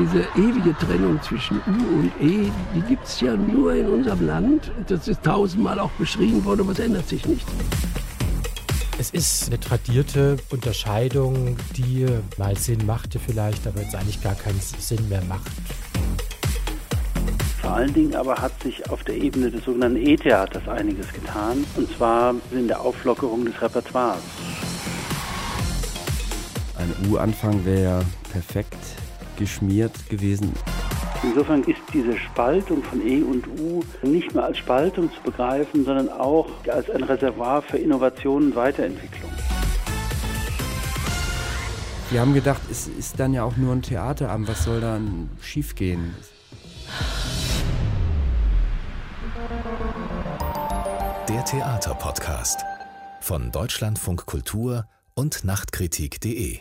Diese ewige Trennung zwischen U und E, die gibt es ja nur in unserem Land. Das ist tausendmal auch beschrieben worden, aber es ändert sich nichts. Es ist eine tradierte Unterscheidung, die mal Sinn machte vielleicht, aber jetzt eigentlich gar keinen Sinn mehr macht. Vor allen Dingen aber hat sich auf der Ebene des sogenannten E-Theaters einiges getan, und zwar in der Auflockerung des Repertoires. Ein U-Anfang wäre perfekt geschmiert gewesen. Insofern ist diese Spaltung von E und U nicht mehr als Spaltung zu begreifen, sondern auch als ein Reservoir für Innovation und Weiterentwicklung. Wir haben gedacht, es ist dann ja auch nur ein Theaterabend, was soll dann schiefgehen? Der Theaterpodcast von Deutschlandfunk Kultur und Nachtkritik.de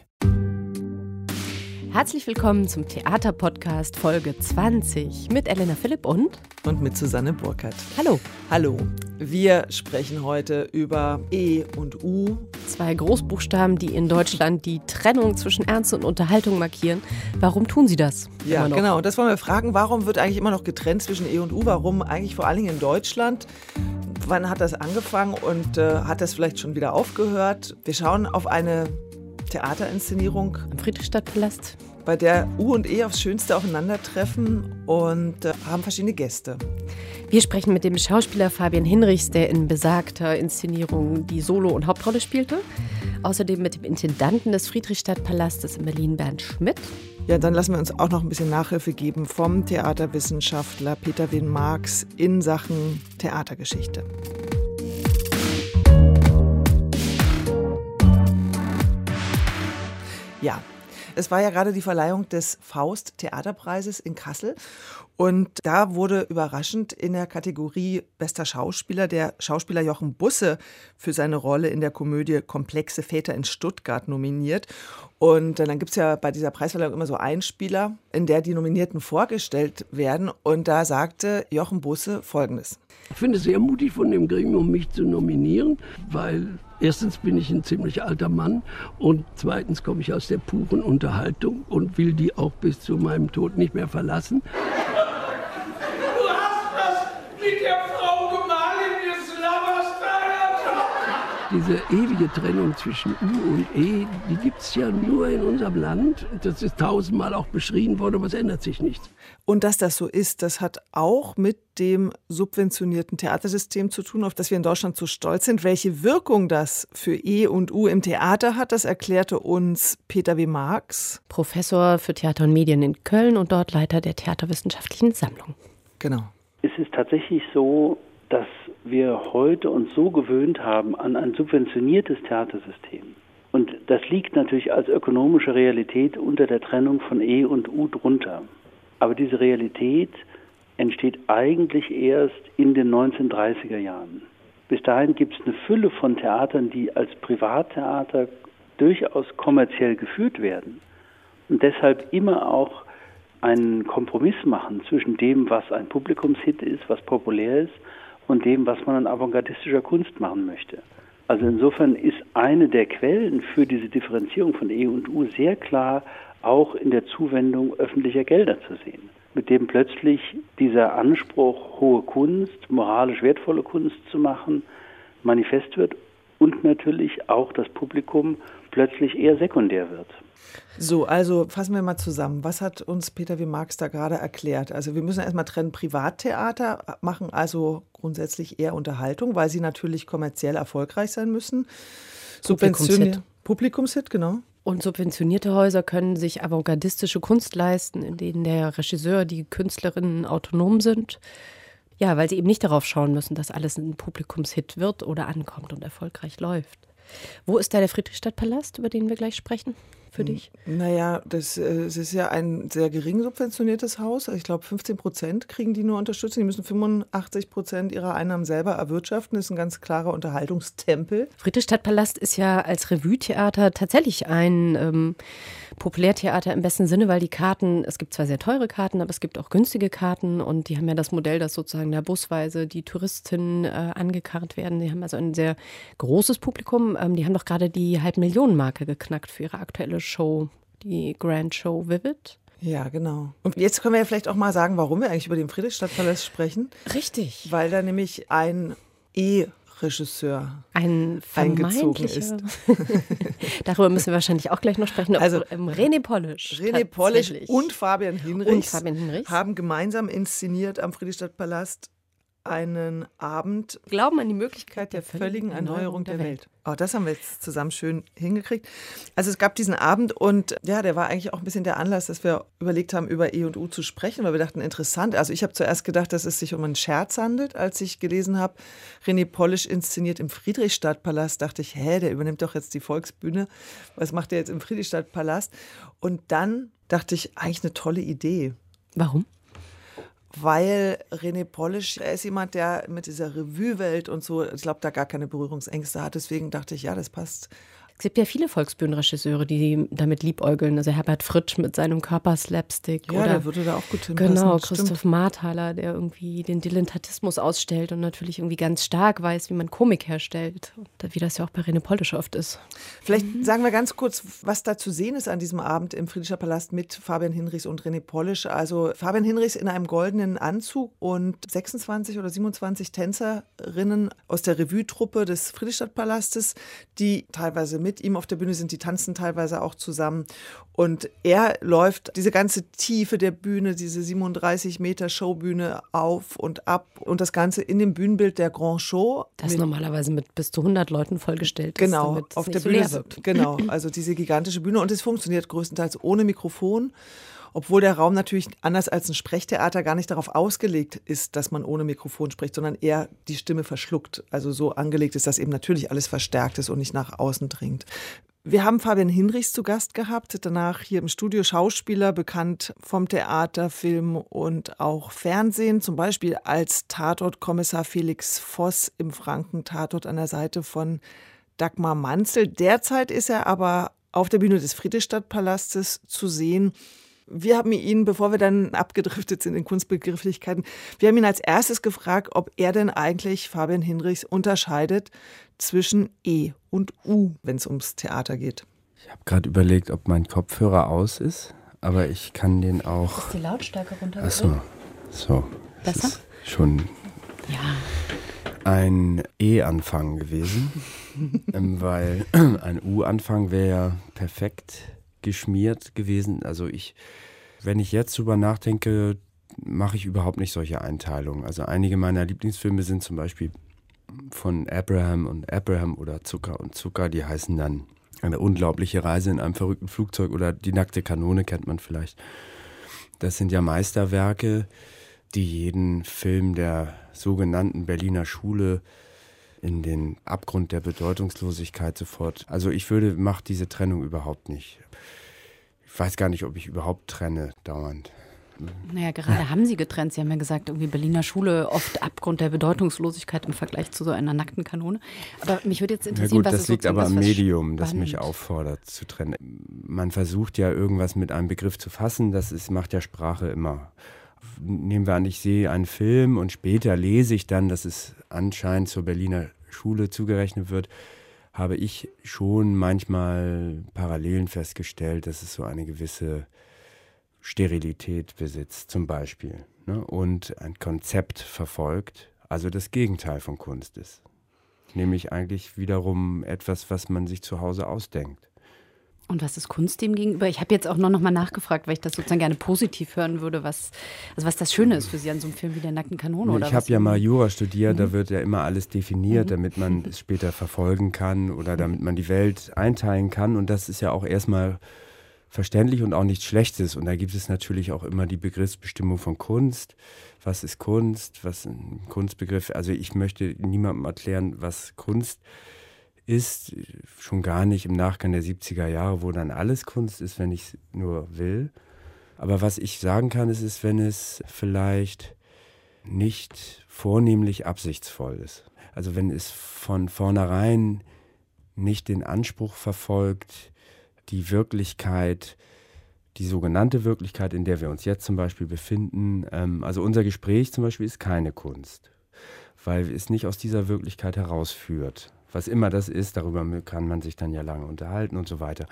Herzlich willkommen zum Theaterpodcast Folge 20 mit Elena Philipp und und mit Susanne Burkhardt. Hallo. Hallo. Wir sprechen heute über E und U. Zwei Großbuchstaben, die in Deutschland die Trennung zwischen Ernst und Unterhaltung markieren. Warum tun sie das? Ja, genau. Das wollen wir fragen. Warum wird eigentlich immer noch getrennt zwischen E und U? Warum eigentlich vor allen Dingen in Deutschland? Wann hat das angefangen und äh, hat das vielleicht schon wieder aufgehört? Wir schauen auf eine Theaterinszenierung am Friedrichstadtpalast, bei der U und E aufs Schönste aufeinandertreffen und äh, haben verschiedene Gäste. Wir sprechen mit dem Schauspieler Fabian Hinrichs, der in besagter Inszenierung die Solo- und Hauptrolle spielte. Außerdem mit dem Intendanten des Friedrichstadtpalastes in Berlin, Bernd Schmidt. Ja, dann lassen wir uns auch noch ein bisschen Nachhilfe geben vom Theaterwissenschaftler Peter Wien Marx in Sachen Theatergeschichte. Ja, es war ja gerade die Verleihung des Faust Theaterpreises in Kassel und da wurde überraschend in der Kategorie Bester Schauspieler der Schauspieler Jochen Busse für seine Rolle in der Komödie Komplexe Väter in Stuttgart nominiert. Und dann gibt es ja bei dieser Preisverleihung immer so Einspieler, in der die Nominierten vorgestellt werden. Und da sagte Jochen Busse Folgendes. Ich finde es sehr mutig von dem Gremium, mich zu nominieren, weil erstens bin ich ein ziemlich alter Mann und zweitens komme ich aus der puren Unterhaltung und will die auch bis zu meinem Tod nicht mehr verlassen. Diese ewige Trennung zwischen U und E, die gibt es ja nur in unserem Land. Das ist tausendmal auch beschrieben worden, aber es ändert sich nichts. Und dass das so ist, das hat auch mit dem subventionierten Theatersystem zu tun, auf das wir in Deutschland so stolz sind. Welche Wirkung das für E und U im Theater hat, das erklärte uns Peter W. Marx. Professor für Theater und Medien in Köln und dort Leiter der Theaterwissenschaftlichen Sammlung. Genau. Es ist tatsächlich so, dass wir heute uns so gewöhnt haben an ein subventioniertes Theatersystem. Und das liegt natürlich als ökonomische Realität unter der Trennung von E und U drunter. Aber diese Realität entsteht eigentlich erst in den 1930er Jahren. Bis dahin gibt es eine Fülle von Theatern, die als Privattheater durchaus kommerziell geführt werden und deshalb immer auch einen Kompromiss machen zwischen dem, was ein Publikumshit ist, was populär ist, und dem, was man an avantgardistischer Kunst machen möchte. Also insofern ist eine der Quellen für diese Differenzierung von E und U sehr klar auch in der Zuwendung öffentlicher Gelder zu sehen, mit dem plötzlich dieser Anspruch, hohe Kunst, moralisch wertvolle Kunst zu machen, manifest wird und natürlich auch das Publikum plötzlich eher sekundär wird. So, also fassen wir mal zusammen. Was hat uns Peter W. Marx da gerade erklärt? Also wir müssen erstmal trennen, Privattheater machen also grundsätzlich eher Unterhaltung, weil sie natürlich kommerziell erfolgreich sein müssen. Publikumshit. Publikumshit, genau. Und subventionierte Häuser können sich avantgardistische Kunst leisten, in denen der Regisseur, die Künstlerinnen autonom sind. Ja, weil sie eben nicht darauf schauen müssen, dass alles ein Publikumshit wird oder ankommt und erfolgreich läuft. Wo ist da der Friedrichstadtpalast, über den wir gleich sprechen? Für dich? Naja, das, äh, das ist ja ein sehr gering subventioniertes Haus. Ich glaube, 15 Prozent kriegen die nur Unterstützung. Die müssen 85 Prozent ihrer Einnahmen selber erwirtschaften. Das ist ein ganz klarer Unterhaltungstempel. Friedrichstadtpalast ist ja als Revue-Theater tatsächlich ein ähm, Populärtheater im besten Sinne, weil die Karten, es gibt zwar sehr teure Karten, aber es gibt auch günstige Karten und die haben ja das Modell, dass sozusagen da busweise die Touristinnen äh, angekarrt werden. Die haben also ein sehr großes Publikum. Ähm, die haben doch gerade die Halbmillionenmarke geknackt für ihre aktuelle Show, die Grand Show Vivid. Ja, genau. Und jetzt können wir ja vielleicht auch mal sagen, warum wir eigentlich über den Friedrichstadtpalast sprechen. Richtig. Weil da nämlich ein E Regisseur ein eingezogen ist. Darüber müssen wir wahrscheinlich auch gleich noch sprechen. Also René Polisch. René Polisch und Fabian Hinrichs, und Fabian Hinrichs haben gemeinsam inszeniert am Friedrichstadtpalast einen Abend Glauben an die Möglichkeit der völligen Erneuerung der Welt. Auch das haben wir jetzt zusammen schön hingekriegt. Also es gab diesen Abend und ja, der war eigentlich auch ein bisschen der Anlass, dass wir überlegt haben, über E und U zu sprechen, weil wir dachten, interessant. Also ich habe zuerst gedacht, dass es sich um einen Scherz handelt. Als ich gelesen habe, René Polisch inszeniert im Friedrichstadtpalast, dachte ich, hä, der übernimmt doch jetzt die Volksbühne. Was macht der jetzt im Friedrichstadtpalast? Und dann dachte ich, eigentlich eine tolle Idee. Warum? Weil René Polisch, er ist jemand, der mit dieser Revue-Welt und so, ich glaube, da gar keine Berührungsängste hat. Deswegen dachte ich, ja, das passt es gibt ja viele Volksbühnenregisseure, die damit liebäugeln. Also Herbert Fritsch mit seinem Körperslapstick. Ja, oder, der würde da auch gut hinpassen. Genau, Christoph Marthaler, der irgendwie den Dilettantismus ausstellt und natürlich irgendwie ganz stark weiß, wie man Komik herstellt. Wie das ja auch bei Rene Polisch oft ist. Vielleicht mhm. sagen wir ganz kurz, was da zu sehen ist an diesem Abend im Friedricher Palast mit Fabian Hinrichs und René Polisch. Also Fabian Hinrichs in einem goldenen Anzug und 26 oder 27 Tänzerinnen aus der Revue-Truppe des Friedrichstadtpalastes, die teilweise mit mit ihm auf der Bühne sind, die tanzen teilweise auch zusammen. Und er läuft diese ganze Tiefe der Bühne, diese 37 Meter Showbühne auf und ab und das Ganze in dem Bühnenbild der Grand Show. Das normalerweise mit bis zu 100 Leuten vollgestellt ist. Genau, auf der Bühne. So genau, also diese gigantische Bühne und es funktioniert größtenteils ohne Mikrofon obwohl der Raum natürlich anders als ein Sprechtheater gar nicht darauf ausgelegt ist, dass man ohne Mikrofon spricht, sondern eher die Stimme verschluckt. Also so angelegt ist, dass eben natürlich alles verstärkt ist und nicht nach außen dringt. Wir haben Fabian Hinrichs zu Gast gehabt, danach hier im Studio Schauspieler, bekannt vom Theater, Film und auch Fernsehen, zum Beispiel als Tatort-Kommissar Felix Voss im Franken-Tatort an der Seite von Dagmar Manzel. Derzeit ist er aber auf der Bühne des Friedrichstadtpalastes zu sehen wir haben ihn, bevor wir dann abgedriftet sind in Kunstbegrifflichkeiten, wir haben ihn als erstes gefragt, ob er denn eigentlich Fabian Hinrichs unterscheidet zwischen E und U, wenn es ums Theater geht. Ich habe gerade überlegt, ob mein Kopfhörer aus ist, aber ich kann den auch. Ist die Lautstärke runter? Achso, so. Besser? Ist schon ja. ein E-Anfang gewesen, ähm, weil ein U-Anfang wäre ja perfekt geschmiert gewesen. Also ich, wenn ich jetzt drüber nachdenke, mache ich überhaupt nicht solche Einteilungen. Also einige meiner Lieblingsfilme sind zum Beispiel von Abraham und Abraham oder Zucker und Zucker, die heißen dann eine unglaubliche Reise in einem verrückten Flugzeug oder die nackte Kanone kennt man vielleicht. Das sind ja Meisterwerke, die jeden Film der sogenannten Berliner Schule in den Abgrund der Bedeutungslosigkeit sofort. Also ich würde, mache diese Trennung überhaupt nicht. Ich weiß gar nicht, ob ich überhaupt trenne dauernd. Naja, gerade haben Sie getrennt. Sie haben ja gesagt, irgendwie Berliner Schule oft Abgrund der Bedeutungslosigkeit im Vergleich zu so einer nackten Kanone. Aber mich würde jetzt interessieren, ja gut, was das liegt aber am Medium, das mich auffordert zu trennen. Man versucht ja irgendwas mit einem Begriff zu fassen. Das ist, macht ja Sprache immer. Nehmen wir an, ich sehe einen Film und später lese ich dann, dass es anscheinend zur Berliner Schule zugerechnet wird habe ich schon manchmal Parallelen festgestellt, dass es so eine gewisse Sterilität besitzt, zum Beispiel, ne? und ein Konzept verfolgt, also das Gegenteil von Kunst ist. Nämlich eigentlich wiederum etwas, was man sich zu Hause ausdenkt. Und was ist Kunst dem gegenüber? Ich habe jetzt auch noch, noch mal nachgefragt, weil ich das sozusagen gerne positiv hören würde, was, also was das Schöne ist für Sie an so einem Film wie der nackten Kanone. Oder ich habe ja mal Jura studiert, mhm. da wird ja immer alles definiert, mhm. damit man es später verfolgen kann oder damit man die Welt einteilen kann. Und das ist ja auch erstmal verständlich und auch nichts Schlechtes. Und da gibt es natürlich auch immer die Begriffsbestimmung von Kunst. Was ist Kunst? Was ist ein Kunstbegriff? Also ich möchte niemandem erklären, was Kunst ist ist, schon gar nicht im Nachgang der 70er Jahre, wo dann alles Kunst ist, wenn ich es nur will. Aber was ich sagen kann, ist, ist, wenn es vielleicht nicht vornehmlich absichtsvoll ist. Also wenn es von vornherein nicht den Anspruch verfolgt, die Wirklichkeit, die sogenannte Wirklichkeit, in der wir uns jetzt zum Beispiel befinden, ähm, also unser Gespräch zum Beispiel ist keine Kunst, weil es nicht aus dieser Wirklichkeit herausführt was immer das ist, darüber kann man sich dann ja lange unterhalten und so weiter.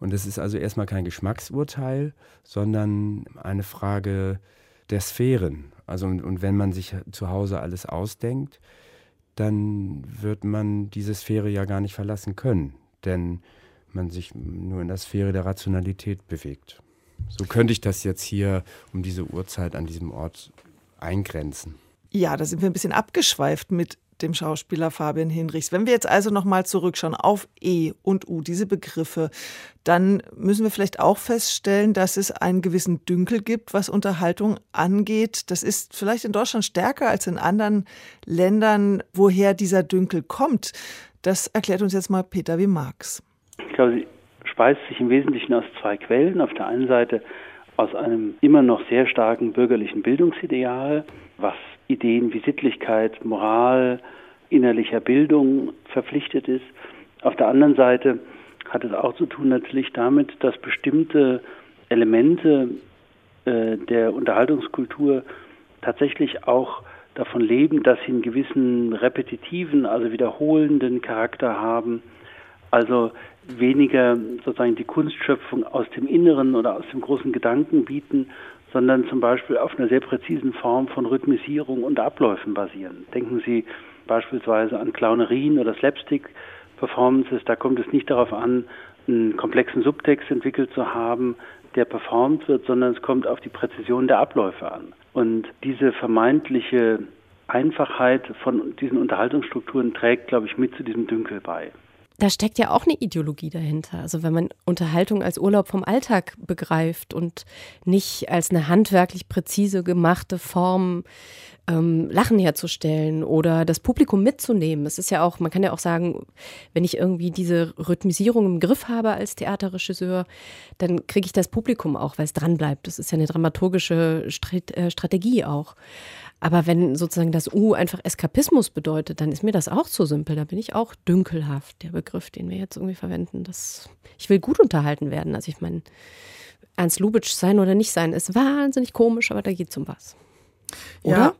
Und es ist also erstmal kein Geschmacksurteil, sondern eine Frage der Sphären. Also und, und wenn man sich zu Hause alles ausdenkt, dann wird man diese Sphäre ja gar nicht verlassen können, denn man sich nur in der Sphäre der Rationalität bewegt. So könnte ich das jetzt hier um diese Uhrzeit an diesem Ort eingrenzen. Ja, da sind wir ein bisschen abgeschweift mit dem Schauspieler Fabian Hinrichs. Wenn wir jetzt also nochmal zurückschauen auf E und U, diese Begriffe, dann müssen wir vielleicht auch feststellen, dass es einen gewissen Dünkel gibt, was Unterhaltung angeht. Das ist vielleicht in Deutschland stärker als in anderen Ländern. Woher dieser Dünkel kommt, das erklärt uns jetzt mal Peter wie Marx. Ich glaube, sie speist sich im Wesentlichen aus zwei Quellen. Auf der einen Seite aus einem immer noch sehr starken bürgerlichen Bildungsideal, was Ideen wie Sittlichkeit, Moral, innerlicher Bildung verpflichtet ist. Auf der anderen Seite hat es auch zu tun natürlich damit, dass bestimmte Elemente äh, der Unterhaltungskultur tatsächlich auch davon leben, dass sie einen gewissen repetitiven, also wiederholenden Charakter haben. Also weniger sozusagen die Kunstschöpfung aus dem Inneren oder aus dem großen Gedanken bieten, sondern zum Beispiel auf einer sehr präzisen Form von Rhythmisierung und Abläufen basieren. Denken Sie beispielsweise an Clownerien oder Slapstick-Performances. Da kommt es nicht darauf an, einen komplexen Subtext entwickelt zu haben, der performt wird, sondern es kommt auf die Präzision der Abläufe an. Und diese vermeintliche Einfachheit von diesen Unterhaltungsstrukturen trägt, glaube ich, mit zu diesem Dünkel bei da steckt ja auch eine Ideologie dahinter. Also wenn man Unterhaltung als Urlaub vom Alltag begreift und nicht als eine handwerklich präzise gemachte Form, ähm, Lachen herzustellen oder das Publikum mitzunehmen. Es ist ja auch, man kann ja auch sagen, wenn ich irgendwie diese Rhythmisierung im Griff habe als Theaterregisseur, dann kriege ich das Publikum auch, weil es dranbleibt. Das ist ja eine dramaturgische äh, Strategie auch. Aber wenn sozusagen das U einfach Eskapismus bedeutet, dann ist mir das auch zu simpel. Da bin ich auch dünkelhaft, der Begriff, den wir jetzt irgendwie verwenden. Das, ich will gut unterhalten werden. Also ich meine, Ernst Lubitsch sein oder nicht sein, ist wahnsinnig komisch, aber da geht es um was. Oder? Ja.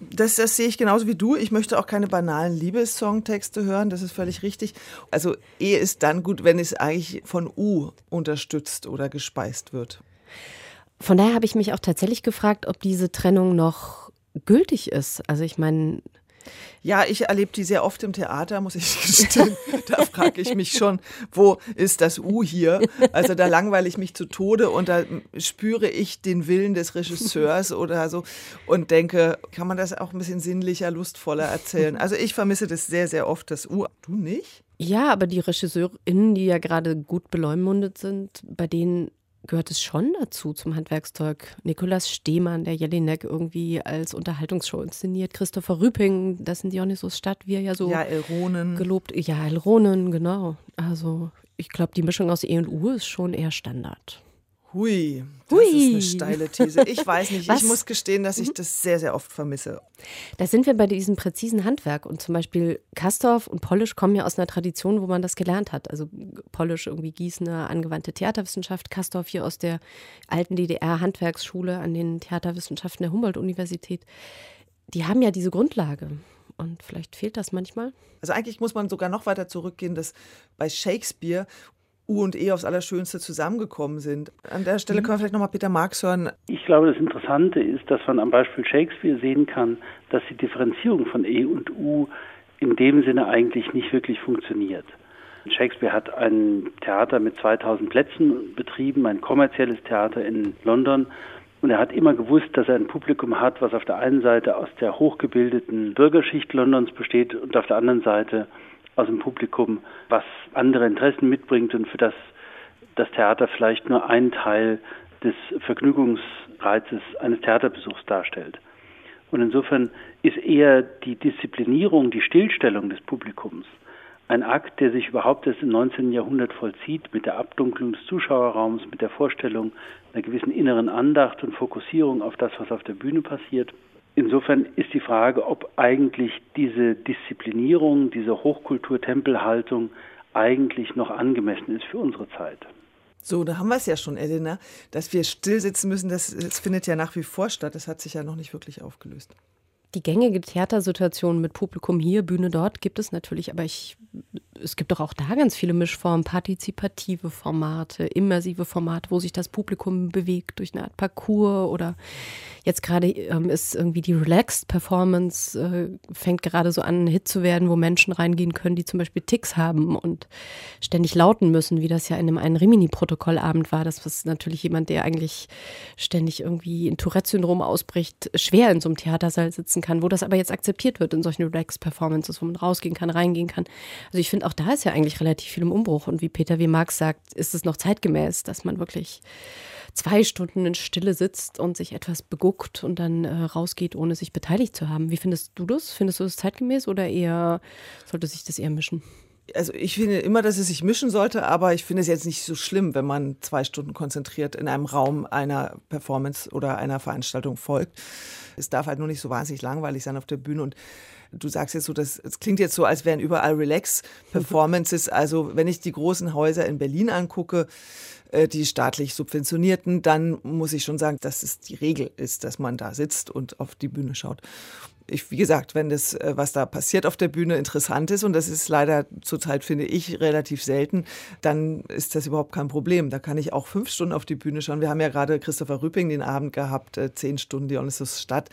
Das, das sehe ich genauso wie du. Ich möchte auch keine banalen Liebessongtexte hören, das ist völlig richtig. Also E ist dann gut, wenn es eigentlich von U unterstützt oder gespeist wird. Von daher habe ich mich auch tatsächlich gefragt, ob diese Trennung noch gültig ist. Also ich meine, ja, ich erlebe die sehr oft im Theater, muss ich gestehen. da frage ich mich schon, wo ist das U hier? Also da langweile ich mich zu Tode und da spüre ich den Willen des Regisseurs oder so und denke, kann man das auch ein bisschen sinnlicher, lustvoller erzählen? Also ich vermisse das sehr, sehr oft, das U. Du nicht? Ja, aber die RegisseurInnen, die ja gerade gut beleumundet sind, bei denen gehört es schon dazu zum Handwerkszeug. Nikolaus Stehmann, der Jelinek irgendwie als Unterhaltungsshow inszeniert. Christopher Rüping, das sind Dionysos Stadt, wie er ja so ja, Elronen. gelobt. Ja, Elronen, genau. Also ich glaube, die Mischung aus E und U ist schon eher Standard. Hui, das Hui. ist eine steile These. Ich weiß nicht, Was? ich muss gestehen, dass ich mhm. das sehr, sehr oft vermisse. Da sind wir bei diesem präzisen Handwerk. Und zum Beispiel Kastorf und Polish kommen ja aus einer Tradition, wo man das gelernt hat. Also Polish irgendwie Gießener angewandte Theaterwissenschaft, Kastorf hier aus der alten DDR-Handwerksschule an den Theaterwissenschaften der Humboldt-Universität. Die haben ja diese Grundlage. Und vielleicht fehlt das manchmal. Also eigentlich muss man sogar noch weiter zurückgehen, dass bei Shakespeare U und E aufs Allerschönste zusammengekommen sind. An der Stelle können wir vielleicht nochmal Peter Marx hören. Ich glaube, das Interessante ist, dass man am Beispiel Shakespeare sehen kann, dass die Differenzierung von E und U in dem Sinne eigentlich nicht wirklich funktioniert. Shakespeare hat ein Theater mit 2000 Plätzen betrieben, ein kommerzielles Theater in London. Und er hat immer gewusst, dass er ein Publikum hat, was auf der einen Seite aus der hochgebildeten Bürgerschicht Londons besteht und auf der anderen Seite aus dem Publikum, was andere Interessen mitbringt und für das das Theater vielleicht nur einen Teil des Vergnügungsreizes eines Theaterbesuchs darstellt. Und insofern ist eher die Disziplinierung, die Stillstellung des Publikums ein Akt, der sich überhaupt erst im 19. Jahrhundert vollzieht, mit der Abdunklung des Zuschauerraums, mit der Vorstellung einer gewissen inneren Andacht und Fokussierung auf das, was auf der Bühne passiert. Insofern ist die Frage, ob eigentlich diese Disziplinierung, diese Hochkultur-Tempelhaltung eigentlich noch angemessen ist für unsere Zeit. So, da haben wir es ja schon, Elena, dass wir still sitzen müssen, das, das findet ja nach wie vor statt. Das hat sich ja noch nicht wirklich aufgelöst. Die gängige Theatersituation mit Publikum hier, Bühne dort gibt es natürlich, aber ich es gibt doch auch da ganz viele Mischformen, partizipative Formate, immersive Formate, wo sich das Publikum bewegt durch eine Art Parcours oder jetzt gerade ähm, ist irgendwie die Relaxed Performance, äh, fängt gerade so an, ein Hit zu werden, wo Menschen reingehen können, die zum Beispiel Ticks haben und ständig lauten müssen, wie das ja in einem einen Rimini-Protokollabend war. Das was natürlich jemand, der eigentlich ständig irgendwie in Tourette-Syndrom ausbricht, schwer in so einem Theatersaal sitzen kann, wo das aber jetzt akzeptiert wird in solchen Relaxed-Performances, wo man rausgehen kann, reingehen kann. Also ich finde, auch da ist ja eigentlich relativ viel im Umbruch. Und wie Peter W. Marx sagt, ist es noch zeitgemäß, dass man wirklich zwei Stunden in Stille sitzt und sich etwas beguckt und dann äh, rausgeht, ohne sich beteiligt zu haben. Wie findest du das? Findest du das zeitgemäß oder eher sollte sich das eher mischen? also ich finde immer, dass es sich mischen sollte, aber ich finde es jetzt nicht so schlimm, wenn man zwei Stunden konzentriert in einem Raum einer Performance oder einer Veranstaltung folgt. Es darf halt nur nicht so wahnsinnig langweilig sein auf der Bühne und du sagst jetzt so, das, es klingt jetzt so, als wären überall Relax-Performances. Also wenn ich die großen Häuser in Berlin angucke, äh, die staatlich subventionierten, dann muss ich schon sagen, dass es die Regel ist, dass man da sitzt und auf die Bühne schaut ich, wie gesagt, wenn das, äh, was da passiert auf der Bühne, interessant ist, und das ist leider zurzeit, finde ich, relativ selten, dann ist das überhaupt kein Problem. Da kann ich auch fünf Stunden auf die Bühne schauen. Wir haben ja gerade Christopher Rüpping den Abend gehabt, äh, zehn Stunden Dionysus Stadt.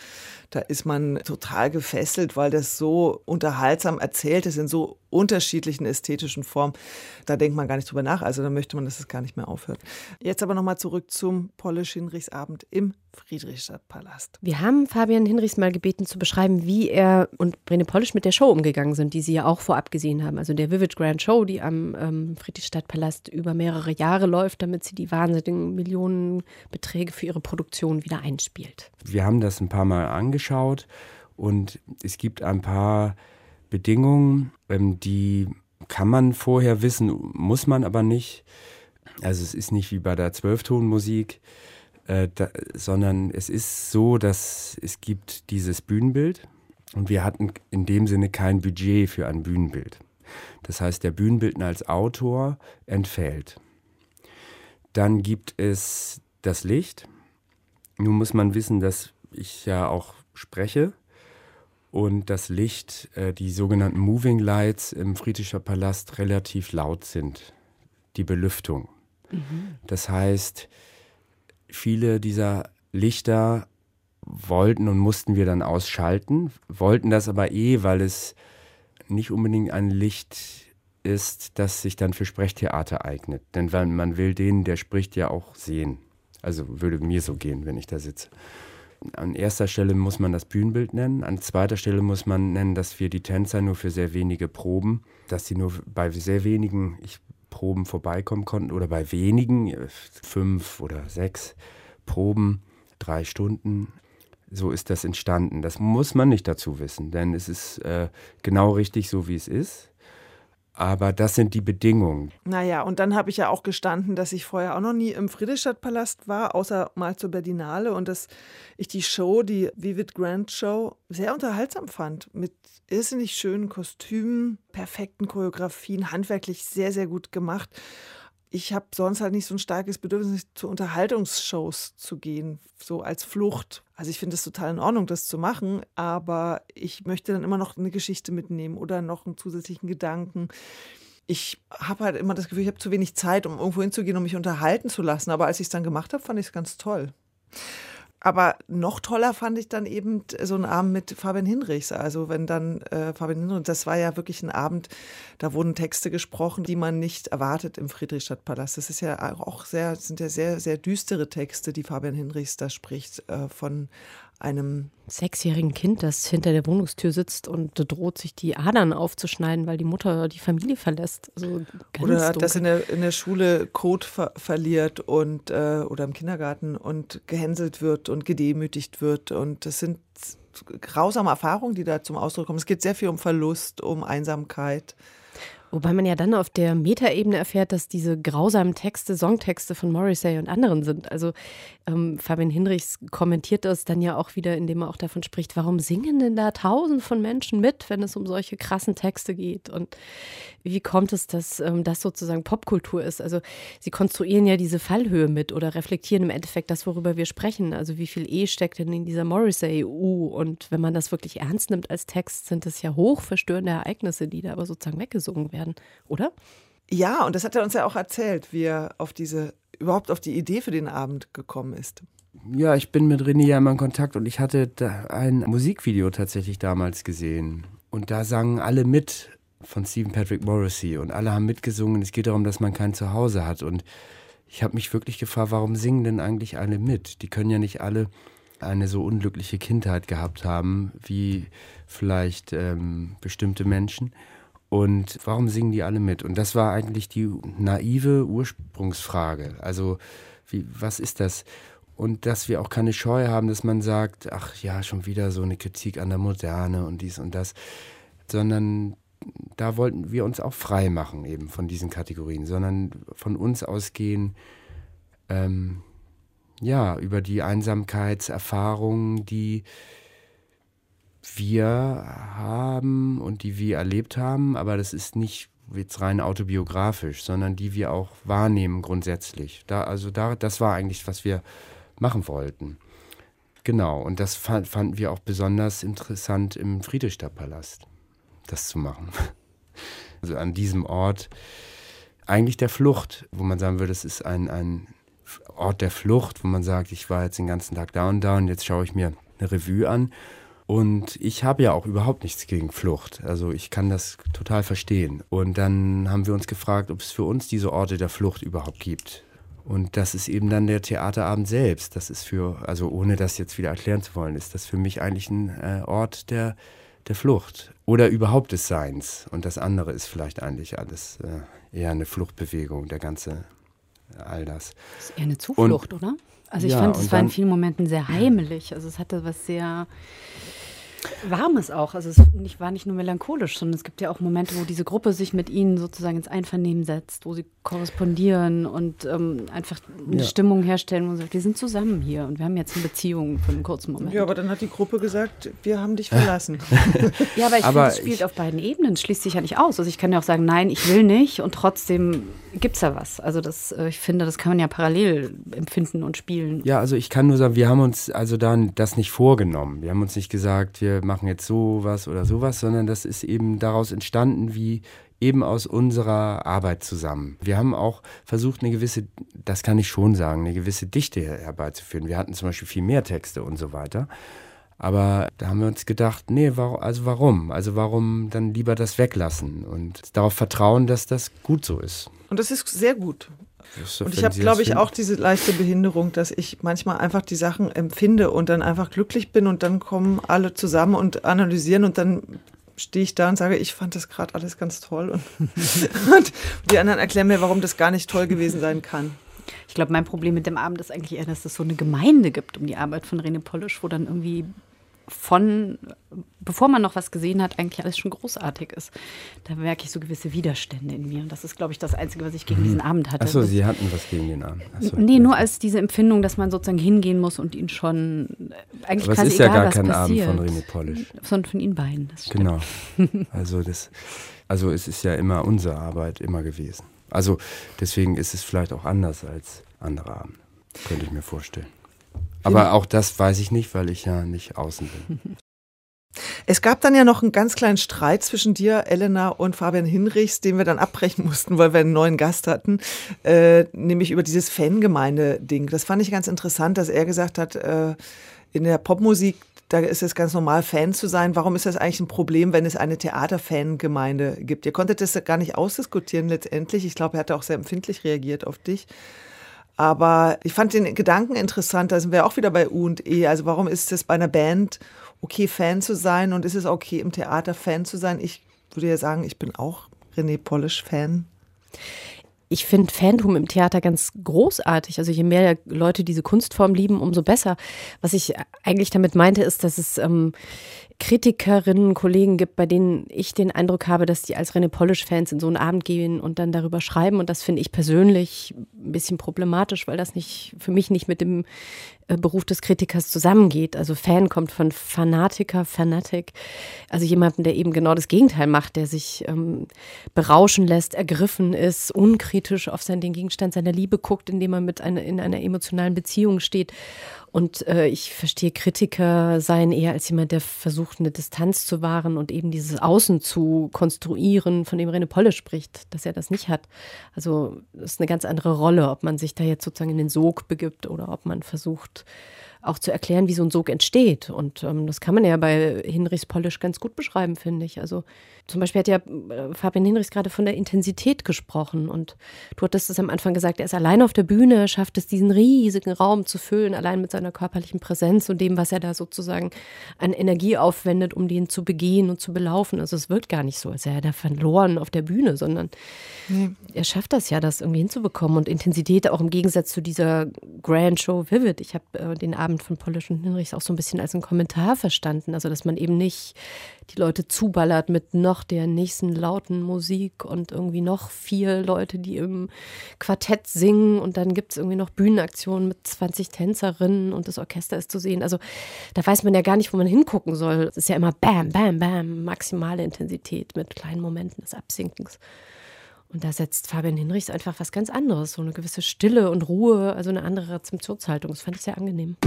Da ist man total gefesselt, weil das so unterhaltsam erzählt ist in so unterschiedlichen ästhetischen Formen. Da denkt man gar nicht drüber nach. Also da möchte man, dass es gar nicht mehr aufhört. Jetzt aber nochmal zurück zum Polish Hinrichsabend im Friedrichstadtpalast. Wir haben Fabian Hinrichs mal gebeten zu beschreiben, wie er und Brene Polish mit der Show umgegangen sind, die sie ja auch vorab gesehen haben. Also der Vivid Grand Show, die am ähm, Friedrichstadtpalast über mehrere Jahre läuft, damit sie die wahnsinnigen Millionenbeträge für ihre Produktion wieder einspielt. Wir haben das ein paar Mal angeschaut und es gibt ein paar Bedingungen, ähm, die kann man vorher wissen, muss man aber nicht. Also es ist nicht wie bei der Zwölftonmusik äh, da, sondern es ist so, dass es gibt dieses Bühnenbild und wir hatten in dem Sinne kein Budget für ein Bühnenbild. Das heißt, der Bühnenbildner als Autor entfällt. Dann gibt es das Licht. Nun muss man wissen, dass ich ja auch spreche und das Licht, äh, die sogenannten Moving Lights im Friedricher Palast relativ laut sind. Die Belüftung. Mhm. Das heißt, viele dieser Lichter wollten und mussten wir dann ausschalten, wollten das aber eh, weil es nicht unbedingt ein Licht ist, das sich dann für Sprechtheater eignet. Denn man will den, der spricht, ja auch sehen. Also würde mir so gehen, wenn ich da sitze. An erster Stelle muss man das Bühnenbild nennen. An zweiter Stelle muss man nennen, dass wir die Tänzer nur für sehr wenige Proben, dass sie nur bei sehr wenigen, ich Proben vorbeikommen konnten oder bei wenigen, äh, fünf oder sechs Proben, drei Stunden. So ist das entstanden. Das muss man nicht dazu wissen, denn es ist äh, genau richtig so, wie es ist. Aber das sind die Bedingungen. Naja, und dann habe ich ja auch gestanden, dass ich vorher auch noch nie im Friedrichstadtpalast war, außer mal zur Berlinale und dass ich die Show, die Vivid Grand Show, sehr unterhaltsam fand. Mit irrsinnig schönen Kostümen, perfekten Choreografien, handwerklich sehr, sehr gut gemacht ich habe sonst halt nicht so ein starkes Bedürfnis, zu Unterhaltungsshows zu gehen, so als Flucht. Also ich finde es total in Ordnung, das zu machen, aber ich möchte dann immer noch eine Geschichte mitnehmen oder noch einen zusätzlichen Gedanken. Ich habe halt immer das Gefühl, ich habe zu wenig Zeit, um irgendwo hinzugehen, um mich unterhalten zu lassen. Aber als ich es dann gemacht habe, fand ich es ganz toll. Aber noch toller fand ich dann eben so einen Abend mit Fabian Hinrichs. Also wenn dann äh, Fabian Hinrichs, das war ja wirklich ein Abend, da wurden Texte gesprochen, die man nicht erwartet im Friedrichstadtpalast. Das ist ja auch sehr, sind ja sehr, sehr düstere Texte, die Fabian Hinrichs da spricht, äh, von einem sechsjährigen Kind, das hinter der Wohnungstür sitzt und droht, sich die Adern aufzuschneiden, weil die Mutter die Familie verlässt. Also oder dunkel. das in der, in der Schule Code ver verliert und äh, oder im Kindergarten und gehänselt wird und gedemütigt wird. Und das sind grausame Erfahrungen, die da zum Ausdruck kommen. Es geht sehr viel um Verlust, um Einsamkeit. Wobei man ja dann auf der Metaebene erfährt, dass diese grausamen Texte Songtexte von Morrissey und anderen sind. Also ähm, Fabian Hinrichs kommentiert das dann ja auch wieder, indem er auch davon spricht, warum singen denn da tausend von Menschen mit, wenn es um solche krassen Texte geht? Und wie kommt es, dass ähm, das sozusagen Popkultur ist? Also sie konstruieren ja diese Fallhöhe mit oder reflektieren im Endeffekt das, worüber wir sprechen. Also wie viel E steckt denn in dieser Morrissey-U? Und wenn man das wirklich ernst nimmt als Text, sind es ja hochverstörende Ereignisse, die da aber sozusagen weggesungen werden werden, oder? Ja, und das hat er uns ja auch erzählt, wie er auf diese, überhaupt auf die Idee für den Abend gekommen ist. Ja, ich bin mit René ja immer in Kontakt und ich hatte ein Musikvideo tatsächlich damals gesehen. Und da sangen alle mit von Stephen Patrick Morrissey und alle haben mitgesungen. Es geht darum, dass man kein Zuhause hat. Und ich habe mich wirklich gefragt, warum singen denn eigentlich alle mit? Die können ja nicht alle eine so unglückliche Kindheit gehabt haben, wie vielleicht ähm, bestimmte Menschen. Und warum singen die alle mit? Und das war eigentlich die naive Ursprungsfrage. Also, wie, was ist das? Und dass wir auch keine Scheu haben, dass man sagt, ach ja, schon wieder so eine Kritik an der Moderne und dies und das, sondern da wollten wir uns auch frei machen eben von diesen Kategorien, sondern von uns ausgehen, ähm, ja, über die Einsamkeitserfahrungen, die wir haben und die wir erlebt haben, aber das ist nicht jetzt rein autobiografisch, sondern die wir auch wahrnehmen grundsätzlich. Da, also da, das war eigentlich, was wir machen wollten. Genau, und das fand, fanden wir auch besonders interessant im Friedrichstadtpalast, das zu machen. Also an diesem Ort, eigentlich der Flucht, wo man sagen würde, es ist ein, ein Ort der Flucht, wo man sagt, ich war jetzt den ganzen Tag da und da und jetzt schaue ich mir eine Revue an und ich habe ja auch überhaupt nichts gegen Flucht. Also ich kann das total verstehen. Und dann haben wir uns gefragt, ob es für uns diese Orte der Flucht überhaupt gibt. Und das ist eben dann der Theaterabend selbst. Das ist für, also ohne das jetzt wieder erklären zu wollen, ist das für mich eigentlich ein äh, Ort der, der Flucht oder überhaupt des Seins. Und das andere ist vielleicht eigentlich alles äh, eher eine Fluchtbewegung, der ganze, all das. Das ist eher eine Zuflucht, Und, oder? Also ich ja, fand, es war in vielen Momenten sehr heimelig. Also es hatte was sehr Warmes auch. Also es nicht, war nicht nur melancholisch, sondern es gibt ja auch Momente, wo diese Gruppe sich mit ihnen sozusagen ins Einvernehmen setzt, wo sie korrespondieren und ähm, einfach eine ja. Stimmung herstellen, wo sie sagt, wir sind zusammen hier und wir haben jetzt eine Beziehung für einen kurzen Moment. Ja, aber dann hat die Gruppe gesagt, wir haben dich verlassen. ja, aber ich finde, es spielt auf beiden Ebenen, schließt sich ja nicht aus. Also ich kann ja auch sagen, nein, ich will nicht und trotzdem gibt es ja was. Also das, äh, ich finde, das kann man ja parallel empfinden und spielen. Ja, also ich kann nur sagen, wir haben uns also dann das nicht vorgenommen. Wir haben uns nicht gesagt, wir machen jetzt sowas oder sowas, sondern das ist eben daraus entstanden, wie eben aus unserer Arbeit zusammen. Wir haben auch versucht, eine gewisse, das kann ich schon sagen, eine gewisse Dichte herbeizuführen. Wir hatten zum Beispiel viel mehr Texte und so weiter. Aber da haben wir uns gedacht, nee, also warum? Also warum dann lieber das weglassen und darauf vertrauen, dass das gut so ist. Und das ist sehr gut. Und ich habe, glaube ich, auch diese leichte Behinderung, dass ich manchmal einfach die Sachen empfinde und dann einfach glücklich bin und dann kommen alle zusammen und analysieren und dann stehe ich da und sage, ich fand das gerade alles ganz toll und, und die anderen erklären mir, warum das gar nicht toll gewesen sein kann. Ich glaube, mein Problem mit dem Abend ist eigentlich eher, dass es so eine Gemeinde gibt um die Arbeit von Rene Polisch, wo dann irgendwie von, bevor man noch was gesehen hat, eigentlich alles schon großartig ist. Da merke ich so gewisse Widerstände in mir. Und das ist, glaube ich, das Einzige, was ich gegen mhm. diesen Abend hatte. Achso, Sie hatten was gegen den Abend. Achso, nee, nur als diese Empfindung, dass man sozusagen hingehen muss und ihn schon äh, eigentlich Aber es ist egal, ja gar kein passiert, Abend von René Polish. Sondern von Ihnen beiden. genau. Also, das, also es ist ja immer unsere Arbeit, immer gewesen. Also deswegen ist es vielleicht auch anders als andere Abende. Könnte ich mir vorstellen. Aber auch das weiß ich nicht, weil ich ja nicht außen bin. Es gab dann ja noch einen ganz kleinen Streit zwischen dir, Elena und Fabian Hinrichs, den wir dann abbrechen mussten, weil wir einen neuen Gast hatten, äh, nämlich über dieses Fangemeinde-Ding. Das fand ich ganz interessant, dass er gesagt hat, äh, in der Popmusik, da ist es ganz normal, Fan zu sein. Warum ist das eigentlich ein Problem, wenn es eine Theaterfangemeinde gibt? Ihr konntet das gar nicht ausdiskutieren letztendlich. Ich glaube, er hat auch sehr empfindlich reagiert auf dich. Aber ich fand den Gedanken interessant, da sind wir auch wieder bei U und E. Also warum ist es bei einer Band okay, Fan zu sein und ist es okay, im Theater Fan zu sein? Ich würde ja sagen, ich bin auch René Polish-Fan. Ich finde Fandom im Theater ganz großartig. Also je mehr Leute diese Kunstform lieben, umso besser. Was ich eigentlich damit meinte, ist, dass es ähm, Kritikerinnen, Kollegen gibt, bei denen ich den Eindruck habe, dass die als René Polish-Fans in so einen Abend gehen und dann darüber schreiben. Und das finde ich persönlich ein bisschen problematisch, weil das nicht für mich nicht mit dem Beruf des Kritikers zusammengeht. Also Fan kommt von Fanatiker, Fanatic, also jemanden, der eben genau das Gegenteil macht, der sich ähm, berauschen lässt, ergriffen ist, unkritisch auf sein, den Gegenstand seiner Liebe guckt, indem er mit einer, in einer emotionalen Beziehung steht Und äh, ich verstehe, Kritiker seien eher als jemand, der versucht, eine Distanz zu wahren und eben dieses Außen zu konstruieren, von dem Rene Polle spricht, dass er das nicht hat. Also das ist eine ganz andere Rolle, ob man sich da jetzt sozusagen in den Sog begibt oder ob man versucht, gjort. Auch zu erklären, wie so ein Sog entsteht. Und ähm, das kann man ja bei Hinrichs Polish ganz gut beschreiben, finde ich. Also zum Beispiel hat ja äh, Fabian Hinrichs gerade von der Intensität gesprochen. Und du hattest es am Anfang gesagt, er ist allein auf der Bühne, schafft es, diesen riesigen Raum zu füllen, allein mit seiner körperlichen Präsenz und dem, was er da sozusagen an Energie aufwendet, um den zu begehen und zu belaufen. Also es wird gar nicht so, als wäre er da verloren auf der Bühne, sondern nee. er schafft das ja, das irgendwie hinzubekommen. Und Intensität auch im Gegensatz zu dieser Grand Show Vivid. Ich habe äh, den Abend Abend von Polish und Hinrichs auch so ein bisschen als einen Kommentar verstanden. Also, dass man eben nicht die Leute zuballert mit noch der nächsten lauten Musik und irgendwie noch vier Leute, die im Quartett singen und dann gibt es irgendwie noch Bühnenaktionen mit 20 Tänzerinnen und das Orchester ist zu sehen. Also, da weiß man ja gar nicht, wo man hingucken soll. Es ist ja immer Bam, Bam, Bam, maximale Intensität mit kleinen Momenten des Absinkens. Und da setzt Fabian Hinrichs einfach was ganz anderes, so eine gewisse Stille und Ruhe, also eine andere Rezeptionshaltung. Das fand ich sehr angenehm.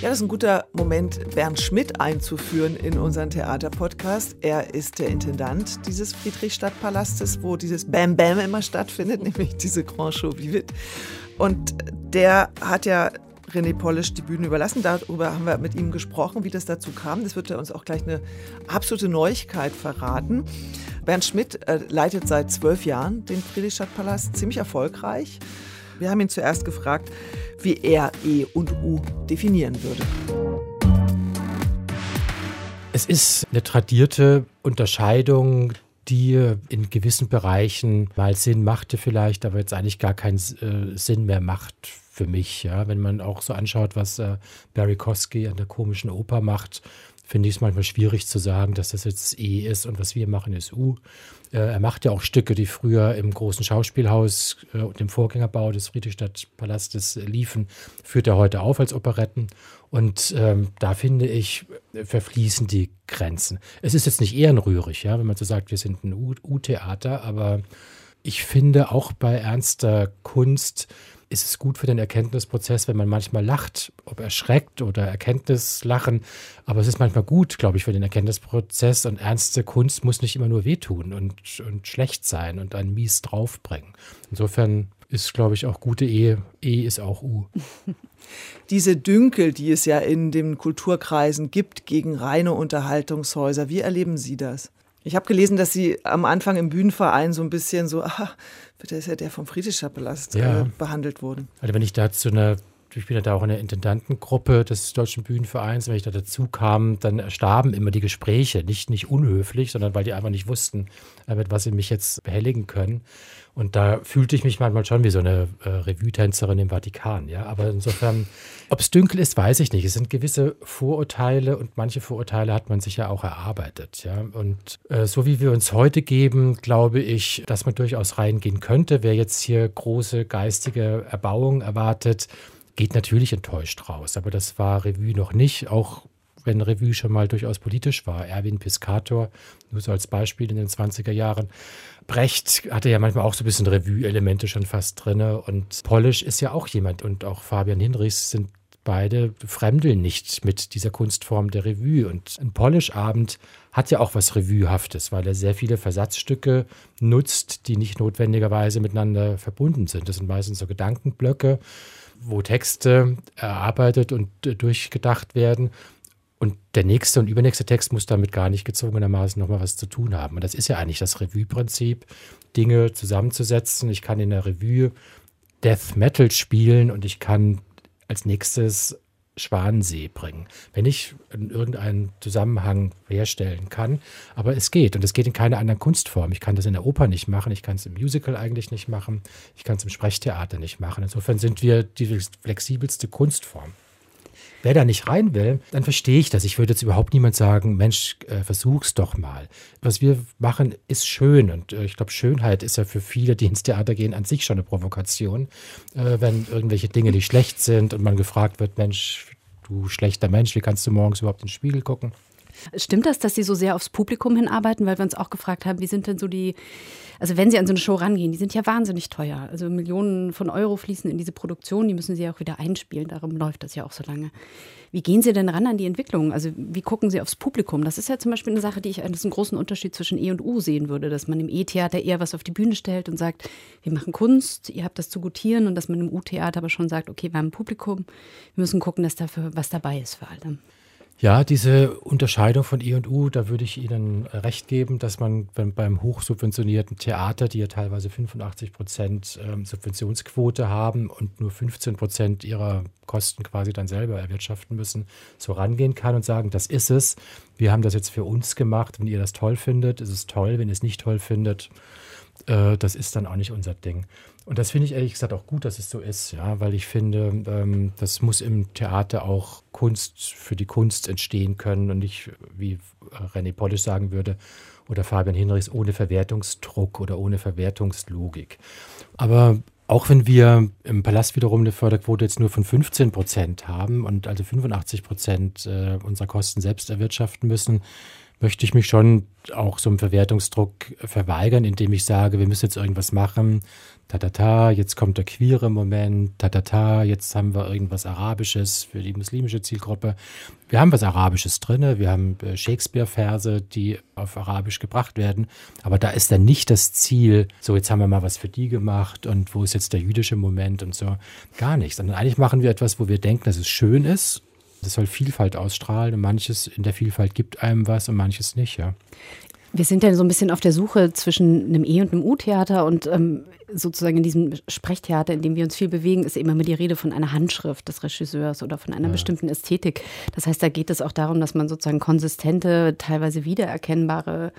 Ja, das ist ein guter Moment, Bernd Schmidt einzuführen in unseren Theaterpodcast. Er ist der Intendant dieses Friedrichstadtpalastes, wo dieses Bam Bam immer stattfindet, nämlich diese Grand Show Vivid. Und der hat ja René Polish die Bühne überlassen. Darüber haben wir mit ihm gesprochen, wie das dazu kam. Das wird er uns auch gleich eine absolute Neuigkeit verraten. Bernd Schmidt äh, leitet seit zwölf Jahren den Friedrichstadtpalast ziemlich erfolgreich. Wir haben ihn zuerst gefragt, wie er E und U definieren würde. Es ist eine tradierte Unterscheidung, die in gewissen Bereichen mal Sinn machte vielleicht, aber jetzt eigentlich gar keinen äh, Sinn mehr macht für mich. Ja? Wenn man auch so anschaut, was äh, Barry Kosky an der komischen Oper macht, finde ich es manchmal schwierig zu sagen, dass das jetzt E ist und was wir machen ist U. Äh, er macht ja auch Stücke, die früher im großen Schauspielhaus äh, und im Vorgängerbau des Friedrichstadtpalastes liefen, führt er heute auf als Operetten. Und ähm, da finde ich, verfließen die Grenzen. Es ist jetzt nicht ehrenrührig, ja, wenn man so sagt, wir sind ein U-Theater, aber ich finde auch bei ernster Kunst, ist es gut für den Erkenntnisprozess, wenn man manchmal lacht, ob erschreckt oder Erkenntnislachen. Aber es ist manchmal gut, glaube ich, für den Erkenntnisprozess. Und ernste Kunst muss nicht immer nur wehtun und, und schlecht sein und einen mies draufbringen. Insofern ist, glaube ich, auch gute Ehe. E ist auch U. Diese Dünkel, die es ja in den Kulturkreisen gibt gegen reine Unterhaltungshäuser, wie erleben Sie das? Ich habe gelesen, dass Sie am Anfang im Bühnenverein so ein bisschen so, ah, der ist ja der vom Friedrichscher Palast ja. äh, behandelt wurden. Also wenn ich da zu einer ich bin ja da auch in der Intendantengruppe des Deutschen Bühnenvereins. Wenn ich da dazu kam, dann starben immer die Gespräche. Nicht, nicht unhöflich, sondern weil die einfach nicht wussten, äh, mit was sie mich jetzt behelligen können. Und da fühlte ich mich manchmal schon wie so eine äh, Revue-Tänzerin im Vatikan. Ja? Aber insofern, ob es dünkel ist, weiß ich nicht. Es sind gewisse Vorurteile und manche Vorurteile hat man sich ja auch erarbeitet. Ja? Und äh, so wie wir uns heute geben, glaube ich, dass man durchaus reingehen könnte. Wer jetzt hier große geistige Erbauung erwartet, geht natürlich enttäuscht raus. Aber das war Revue noch nicht. Auch wenn Revue schon mal durchaus politisch war. Erwin Piscator, nur so als Beispiel in den 20er Jahren. Brecht hatte ja manchmal auch so ein bisschen Revue-Elemente schon fast drin. Und Polish ist ja auch jemand und auch Fabian Hinrichs sind beide fremdeln nicht mit dieser Kunstform der Revue. Und ein Polish-Abend hat ja auch was Revuehaftes, weil er sehr viele Versatzstücke nutzt, die nicht notwendigerweise miteinander verbunden sind. Das sind meistens so Gedankenblöcke, wo Texte erarbeitet und durchgedacht werden. Und der nächste und übernächste Text muss damit gar nicht gezwungenermaßen nochmal was zu tun haben. Und das ist ja eigentlich das Revue-Prinzip, Dinge zusammenzusetzen. Ich kann in der Revue Death Metal spielen und ich kann als nächstes Schwansee bringen, wenn ich irgendeinen Zusammenhang herstellen kann. Aber es geht und es geht in keiner anderen Kunstform. Ich kann das in der Oper nicht machen, ich kann es im Musical eigentlich nicht machen, ich kann es im Sprechtheater nicht machen. Insofern sind wir die flexibelste Kunstform. Wer da nicht rein will, dann verstehe ich das. Ich würde jetzt überhaupt niemand sagen, Mensch, äh, versuch's doch mal. Was wir machen, ist schön. Und äh, ich glaube, Schönheit ist ja für viele, die ins Theater gehen, an sich schon eine Provokation. Äh, wenn irgendwelche Dinge nicht schlecht sind und man gefragt wird, Mensch, du schlechter Mensch, wie kannst du morgens überhaupt in den Spiegel gucken? Stimmt das, dass Sie so sehr aufs Publikum hinarbeiten? Weil wir uns auch gefragt haben, wie sind denn so die, also wenn Sie an so eine Show rangehen, die sind ja wahnsinnig teuer. Also Millionen von Euro fließen in diese Produktion, die müssen Sie auch wieder einspielen. Darum läuft das ja auch so lange. Wie gehen Sie denn ran an die Entwicklung? Also wie gucken Sie aufs Publikum? Das ist ja zum Beispiel eine Sache, die ich als einen großen Unterschied zwischen E und U sehen würde, dass man im E-Theater eher was auf die Bühne stellt und sagt, wir machen Kunst, ihr habt das zu gutieren und dass man im U-Theater aber schon sagt, okay, wir haben ein Publikum, wir müssen gucken, dass dafür was dabei ist für alle. Ja, diese Unterscheidung von E und U, da würde ich Ihnen recht geben, dass man beim hochsubventionierten Theater, die ja teilweise 85 Prozent ähm, Subventionsquote haben und nur 15 Prozent ihrer Kosten quasi dann selber erwirtschaften müssen, so rangehen kann und sagen, das ist es. Wir haben das jetzt für uns gemacht. Wenn ihr das toll findet, ist es toll. Wenn ihr es nicht toll findet, äh, das ist dann auch nicht unser Ding. Und das finde ich ehrlich gesagt auch gut, dass es so ist, ja, weil ich finde, ähm, das muss im Theater auch Kunst für die Kunst entstehen können und nicht, wie René Polisch sagen würde, oder Fabian Hinrichs, ohne Verwertungsdruck oder ohne Verwertungslogik. Aber auch wenn wir im Palast wiederum eine Förderquote jetzt nur von 15 Prozent haben und also 85 Prozent äh, unserer Kosten selbst erwirtschaften müssen, möchte ich mich schon auch so einem Verwertungsdruck verweigern, indem ich sage, wir müssen jetzt irgendwas machen. Ta-ta-ta, jetzt kommt der queere Moment. Ta-ta-ta, jetzt haben wir irgendwas Arabisches für die muslimische Zielgruppe. Wir haben was Arabisches drin. Wir haben äh, Shakespeare-Verse, die auf Arabisch gebracht werden. Aber da ist dann nicht das Ziel, so jetzt haben wir mal was für die gemacht und wo ist jetzt der jüdische Moment und so. Gar nicht. Sondern eigentlich machen wir etwas, wo wir denken, dass es schön ist das soll Vielfalt ausstrahlen und manches in der Vielfalt gibt einem was und manches nicht, ja. Wir sind ja so ein bisschen auf der Suche zwischen einem E- und einem U-Theater und ähm, sozusagen in diesem Sprechtheater, in dem wir uns viel bewegen, ist immer die Rede von einer Handschrift des Regisseurs oder von einer ja. bestimmten Ästhetik. Das heißt, da geht es auch darum, dass man sozusagen konsistente, teilweise wiedererkennbare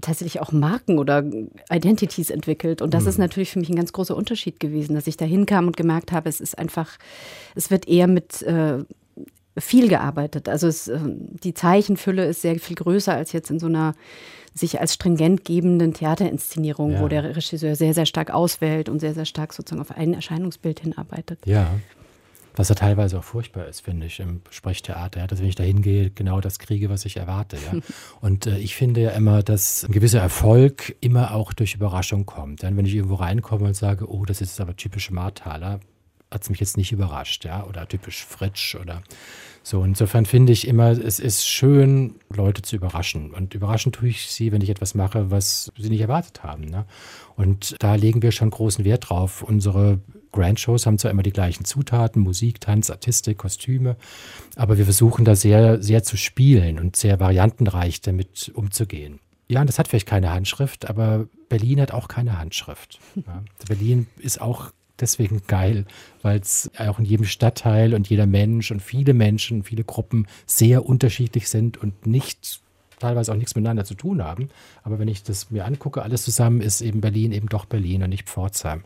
tatsächlich auch Marken oder Identities entwickelt. Und das mhm. ist natürlich für mich ein ganz großer Unterschied gewesen, dass ich da hinkam und gemerkt habe, es ist einfach, es wird eher mit äh, viel gearbeitet. Also es, ähm, die Zeichenfülle ist sehr viel größer als jetzt in so einer sich als stringent gebenden Theaterinszenierung, ja. wo der Regisseur sehr, sehr stark auswählt und sehr, sehr stark sozusagen auf ein Erscheinungsbild hinarbeitet. Ja. Was ja teilweise auch furchtbar ist, finde ich, im Sprechtheater. Ja, dass wenn ich da hingehe, genau das kriege, was ich erwarte. Ja. Und äh, ich finde ja immer, dass ein gewisser Erfolg immer auch durch Überraschung kommt. Denn wenn ich irgendwo reinkomme und sage, oh, das ist aber typisch Marthaler, hat es mich jetzt nicht überrascht, ja, oder typisch Fritsch oder so. Insofern finde ich immer, es ist schön, Leute zu überraschen. Und überraschen tue ich sie, wenn ich etwas mache, was sie nicht erwartet haben. Ne? Und da legen wir schon großen Wert drauf. Unsere Grand-Shows haben zwar immer die gleichen Zutaten, Musik, Tanz, Artistik, Kostüme, aber wir versuchen da sehr, sehr zu spielen und sehr variantenreich damit umzugehen. Ja, und das hat vielleicht keine Handschrift, aber Berlin hat auch keine Handschrift. Ja. Berlin ist auch deswegen geil, weil es auch in jedem Stadtteil und jeder Mensch und viele Menschen, viele Gruppen sehr unterschiedlich sind und nicht teilweise auch nichts miteinander zu tun haben. Aber wenn ich das mir angucke, alles zusammen ist eben Berlin eben doch Berlin und nicht Pforzheim.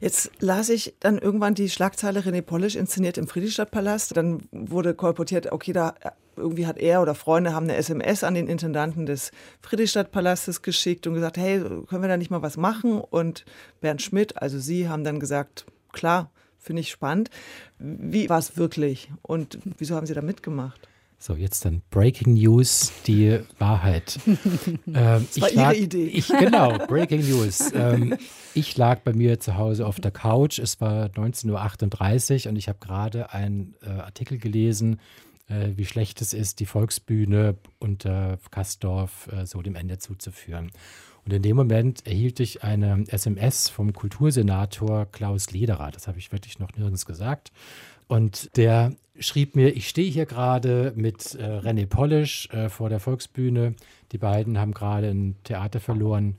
Jetzt las ich dann irgendwann die Schlagzeile René Polisch inszeniert im Friedrichstadtpalast. Dann wurde kolportiert, okay, da irgendwie hat er oder Freunde haben eine SMS an den Intendanten des Friedrichstadtpalastes geschickt und gesagt, hey, können wir da nicht mal was machen? Und Bernd Schmidt, also Sie, haben dann gesagt, klar, finde ich spannend. Wie war es wirklich und wieso haben Sie da mitgemacht? So, jetzt dann Breaking News, die Wahrheit. ähm, das war Ihre lag, Idee. Ich, genau, Breaking News. Ähm, ich lag bei mir zu Hause auf der Couch. Es war 19.38 Uhr und ich habe gerade einen äh, Artikel gelesen, äh, wie schlecht es ist, die Volksbühne unter Kastorf äh, so dem Ende zuzuführen. Und in dem Moment erhielt ich eine SMS vom Kultursenator Klaus Lederer. Das habe ich wirklich noch nirgends gesagt. Und der schrieb mir, ich stehe hier gerade mit äh, René Polisch äh, vor der Volksbühne. Die beiden haben gerade ein Theater verloren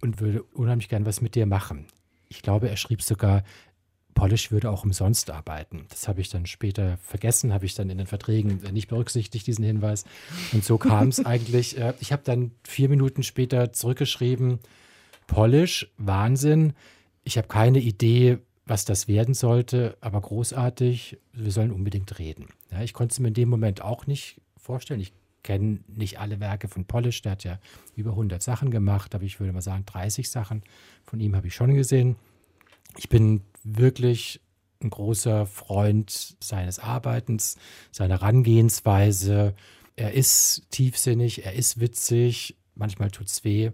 und würde unheimlich gern was mit dir machen. Ich glaube, er schrieb sogar, Polish würde auch umsonst arbeiten. Das habe ich dann später vergessen, habe ich dann in den Verträgen nicht berücksichtigt, diesen Hinweis. Und so kam es eigentlich. Äh, ich habe dann vier Minuten später zurückgeschrieben, Polish, Wahnsinn. Ich habe keine Idee, was das werden sollte, aber großartig, wir sollen unbedingt reden. Ja, ich konnte es mir in dem Moment auch nicht vorstellen. Ich kenne nicht alle Werke von Polish, der hat ja über 100 Sachen gemacht, aber ich würde mal sagen, 30 Sachen von ihm habe ich schon gesehen. Ich bin wirklich ein großer Freund seines Arbeitens, seiner Herangehensweise, Er ist tiefsinnig, er ist witzig, manchmal tut es weh.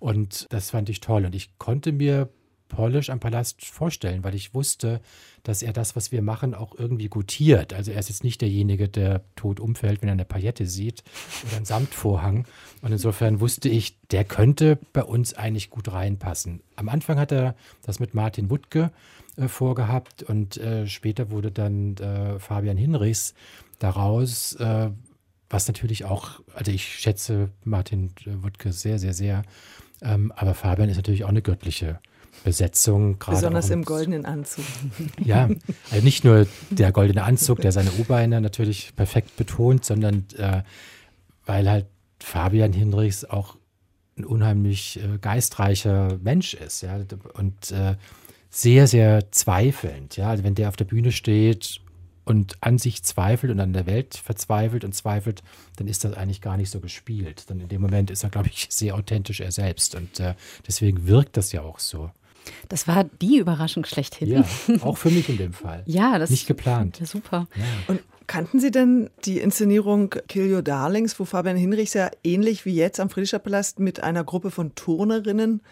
Und das fand ich toll. Und ich konnte mir Polish am Palast vorstellen, weil ich wusste, dass er das, was wir machen, auch irgendwie gutiert. Also er ist jetzt nicht derjenige, der tot umfällt, wenn er eine Paillette sieht oder einen Samtvorhang. Und insofern wusste ich, der könnte bei uns eigentlich gut reinpassen. Am Anfang hat er das mit Martin Wuttke äh, vorgehabt und äh, später wurde dann äh, Fabian Hinrichs daraus, äh, was natürlich auch, also ich schätze Martin Wuttke sehr, sehr, sehr. Ähm, aber Fabian ist natürlich auch eine göttliche Besetzung. Besonders im goldenen Anzug. Ja, also nicht nur der goldene Anzug, der seine U-Beine natürlich perfekt betont, sondern äh, weil halt Fabian Hinrichs auch ein unheimlich äh, geistreicher Mensch ist, ja, und äh, sehr, sehr zweifelnd, ja. Also wenn der auf der Bühne steht und an sich zweifelt und an der Welt verzweifelt und zweifelt, dann ist das eigentlich gar nicht so gespielt. Dann in dem Moment ist er, glaube ich, sehr authentisch er selbst und äh, deswegen wirkt das ja auch so. Das war die Überraschung schlechthin. Ja, auch für mich in dem Fall. ja, das nicht geplant. Ja, super. Ja. Und kannten Sie denn die Inszenierung Kill Your Darlings, wo Fabian Hinrichs ja ähnlich wie jetzt am Friedrichstadtpalast mit einer Gruppe von Turnerinnen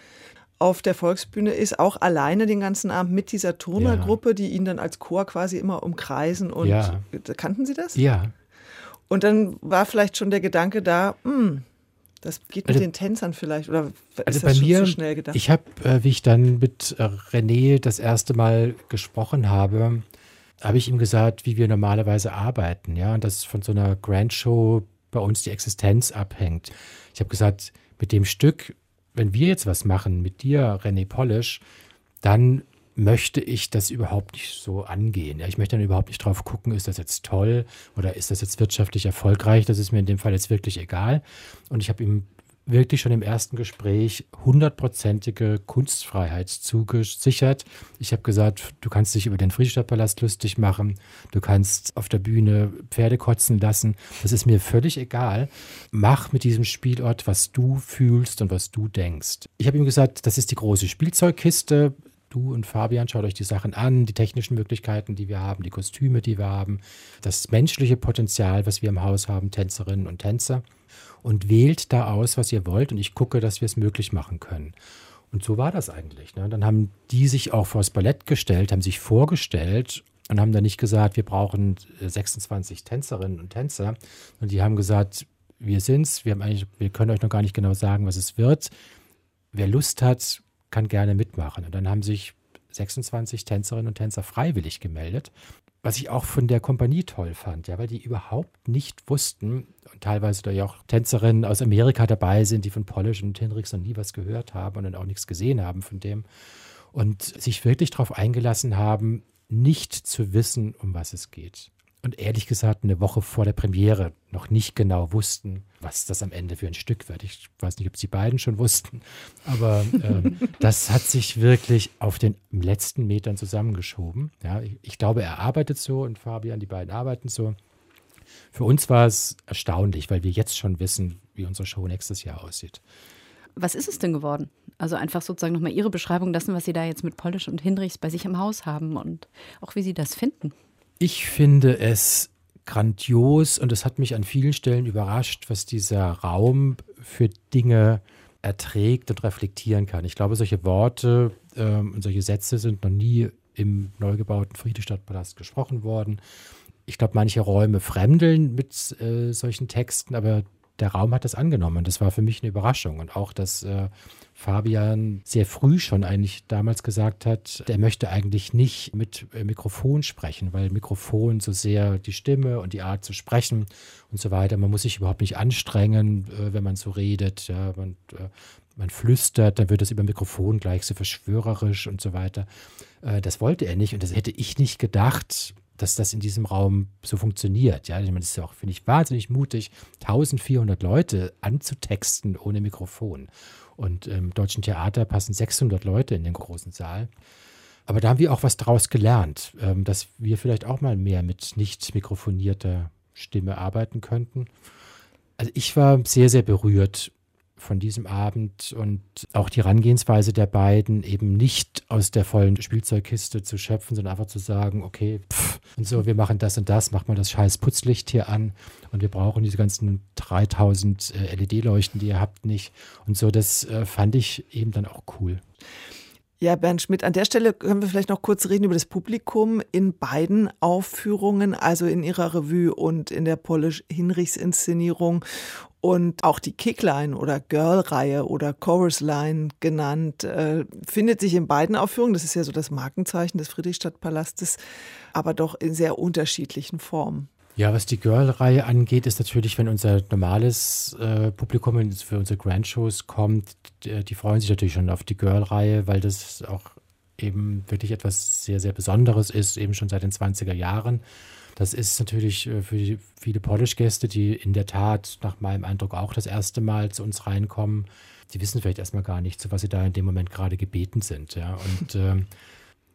auf der Volksbühne ist, auch alleine den ganzen Abend mit dieser Turnergruppe, ja. die ihn dann als Chor quasi immer umkreisen und ja. kannten Sie das? Ja. Und dann war vielleicht schon der Gedanke da, hm, das geht mit also, den Tänzern vielleicht oder ist also das bei schon mir, zu schnell gedacht? Ich habe, äh, wie ich dann mit äh, René das erste Mal gesprochen habe, habe ich ihm gesagt, wie wir normalerweise arbeiten, ja, und dass von so einer Grand Show bei uns die Existenz abhängt. Ich habe gesagt, mit dem Stück, wenn wir jetzt was machen mit dir, René Polish, dann möchte ich das überhaupt nicht so angehen. Ja, ich möchte dann überhaupt nicht drauf gucken, ist das jetzt toll oder ist das jetzt wirtschaftlich erfolgreich. Das ist mir in dem Fall jetzt wirklich egal. Und ich habe ihm wirklich schon im ersten Gespräch hundertprozentige Kunstfreiheit zugesichert. Ich habe gesagt, du kannst dich über den Friedrichstadtpalast lustig machen, du kannst auf der Bühne Pferde kotzen lassen. Das ist mir völlig egal. Mach mit diesem Spielort, was du fühlst und was du denkst. Ich habe ihm gesagt, das ist die große Spielzeugkiste du und Fabian, schaut euch die Sachen an, die technischen Möglichkeiten, die wir haben, die Kostüme, die wir haben, das menschliche Potenzial, was wir im Haus haben, Tänzerinnen und Tänzer und wählt da aus, was ihr wollt und ich gucke, dass wir es möglich machen können. Und so war das eigentlich. Ne? Dann haben die sich auch vors Ballett gestellt, haben sich vorgestellt und haben dann nicht gesagt, wir brauchen 26 Tänzerinnen und Tänzer. Und die haben gesagt, wir sind's, wir, wir können euch noch gar nicht genau sagen, was es wird. Wer Lust hat, kann gerne mitmachen. Und dann haben sich 26 Tänzerinnen und Tänzer freiwillig gemeldet, was ich auch von der Kompanie toll fand, ja, weil die überhaupt nicht wussten und teilweise da ja auch Tänzerinnen aus Amerika dabei sind, die von Polish und Hendrix noch nie was gehört haben und dann auch nichts gesehen haben von dem und sich wirklich darauf eingelassen haben, nicht zu wissen, um was es geht und ehrlich gesagt eine Woche vor der Premiere noch nicht genau wussten, was das am Ende für ein Stück wird. Ich weiß nicht, ob sie beiden schon wussten, aber ähm, das hat sich wirklich auf den letzten Metern zusammengeschoben. Ja, ich, ich glaube, er arbeitet so und Fabian, die beiden arbeiten so. Für uns war es erstaunlich, weil wir jetzt schon wissen, wie unsere Show nächstes Jahr aussieht. Was ist es denn geworden? Also einfach sozusagen nochmal Ihre Beschreibung dessen, was Sie da jetzt mit Polish und Hinrichs bei sich im Haus haben und auch wie Sie das finden. Ich finde es grandios und es hat mich an vielen Stellen überrascht, was dieser Raum für Dinge erträgt und reflektieren kann. Ich glaube, solche Worte ähm, und solche Sätze sind noch nie im neu gebauten Friedrichstadtpalast gesprochen worden. Ich glaube, manche Räume fremdeln mit äh, solchen Texten, aber der Raum hat das angenommen. Und das war für mich eine Überraschung. Und auch, dass äh, Fabian sehr früh schon eigentlich damals gesagt hat, er möchte eigentlich nicht mit äh, Mikrofon sprechen, weil Mikrofon so sehr die Stimme und die Art zu sprechen und so weiter, man muss sich überhaupt nicht anstrengen, äh, wenn man so redet. Ja, man, äh, man flüstert, dann wird das über Mikrofon gleich so verschwörerisch und so weiter. Das wollte er nicht und das hätte ich nicht gedacht, dass das in diesem Raum so funktioniert. Ja, ich meine, das ist ja auch, finde ich, wahnsinnig mutig, 1400 Leute anzutexten ohne Mikrofon. Und im Deutschen Theater passen 600 Leute in den großen Saal. Aber da haben wir auch was draus gelernt, ähm, dass wir vielleicht auch mal mehr mit nicht mikrofonierter Stimme arbeiten könnten. Also ich war sehr, sehr berührt von diesem Abend und auch die Herangehensweise der beiden, eben nicht aus der vollen Spielzeugkiste zu schöpfen, sondern einfach zu sagen, okay, pff, und so, wir machen das und das, macht mal das scheiß Putzlicht hier an und wir brauchen diese ganzen 3000 äh, LED-Leuchten, die ihr habt, nicht. Und so, das äh, fand ich eben dann auch cool. Ja, Bernd Schmidt, an der Stelle können wir vielleicht noch kurz reden über das Publikum in beiden Aufführungen, also in ihrer Revue und in der Polish-Hinrichs-Inszenierung und auch die Kickline oder Girl-Reihe oder Chorus-Line genannt, äh, findet sich in beiden Aufführungen. Das ist ja so das Markenzeichen des Friedrichstadtpalastes, aber doch in sehr unterschiedlichen Formen. Ja, was die Girl-Reihe angeht, ist natürlich, wenn unser normales äh, Publikum für unsere Grand-Shows kommt, die, die, freuen sich natürlich schon auf die Girl-Reihe, weil das auch eben wirklich etwas sehr, sehr Besonderes ist, eben schon seit den 20er Jahren. Das ist natürlich äh, für viele Polish-Gäste, die in der Tat nach meinem Eindruck auch das erste Mal zu uns reinkommen, die wissen vielleicht erstmal gar nicht, zu was sie da in dem Moment gerade gebeten sind. Ja. Und äh,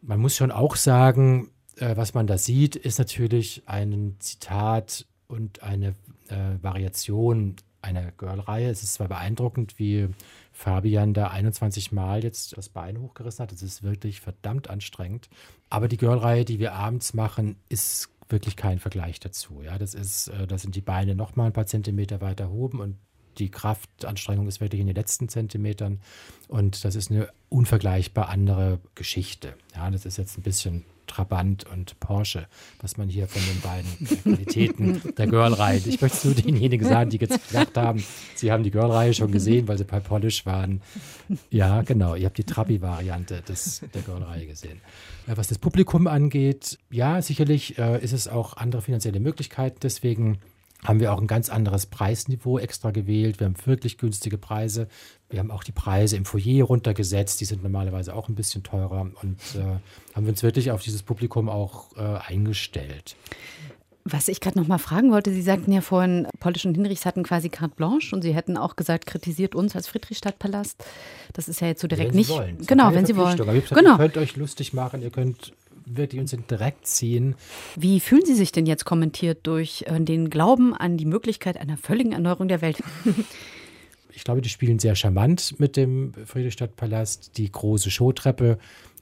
man muss schon auch sagen, äh, was man da sieht, ist natürlich ein Zitat und eine äh, Variation einer Girl-Reihe. Es ist zwar beeindruckend, wie Fabian da 21 Mal jetzt das Bein hochgerissen hat. Das ist wirklich verdammt anstrengend. Aber die Girl-Reihe, die wir abends machen, ist wirklich kein Vergleich dazu. Ja, das ist, äh, da sind die Beine noch mal ein paar Zentimeter weiter oben und die Kraftanstrengung ist wirklich in den letzten Zentimetern und das ist eine unvergleichbar andere Geschichte. Ja, das ist jetzt ein bisschen Trabant und Porsche, was man hier von den beiden Qualitäten der Girl-Reihe. Ich möchte zu denjenigen sagen, die jetzt gesagt haben, sie haben die Girl-Reihe schon gesehen, weil sie bei Polish waren. Ja, genau, ihr habt die Trabi-Variante der Girl-Reihe gesehen. Was das Publikum angeht, ja, sicherlich äh, ist es auch andere finanzielle Möglichkeiten, deswegen haben wir auch ein ganz anderes Preisniveau extra gewählt. Wir haben wirklich günstige Preise. Wir haben auch die Preise im Foyer runtergesetzt. Die sind normalerweise auch ein bisschen teurer und äh, haben uns wirklich auf dieses Publikum auch äh, eingestellt. Was ich gerade noch mal fragen wollte, Sie sagten ja vorhin, Polish und Hinrichs hatten quasi carte blanche und Sie hätten auch gesagt, kritisiert uns als Friedrichstadtpalast. Das ist ja jetzt so direkt wenn nicht. Sie wollen. Genau, wenn Sie wollen. Gesagt, genau. Ihr könnt euch lustig machen, ihr könnt wirklich uns in Dreck ziehen. Wie fühlen Sie sich denn jetzt kommentiert durch äh, den Glauben an die Möglichkeit einer völligen Erneuerung der Welt? ich glaube, die spielen sehr charmant mit dem Friedrichstadtpalast. Die große Showtreppe,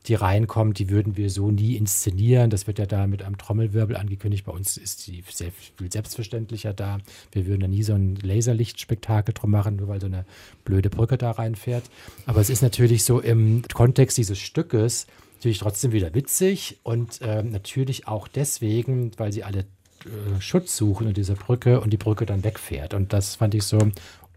die reinkommt, die würden wir so nie inszenieren. Das wird ja da mit einem Trommelwirbel angekündigt. Bei uns ist die sehr viel selbstverständlicher da. Wir würden da nie so ein Laserlichtspektakel drum machen, nur weil so eine blöde Brücke da reinfährt. Aber es ist natürlich so im Kontext dieses Stückes, natürlich trotzdem wieder witzig und äh, natürlich auch deswegen, weil sie alle äh, Schutz suchen in dieser Brücke und die Brücke dann wegfährt. Und das fand ich so,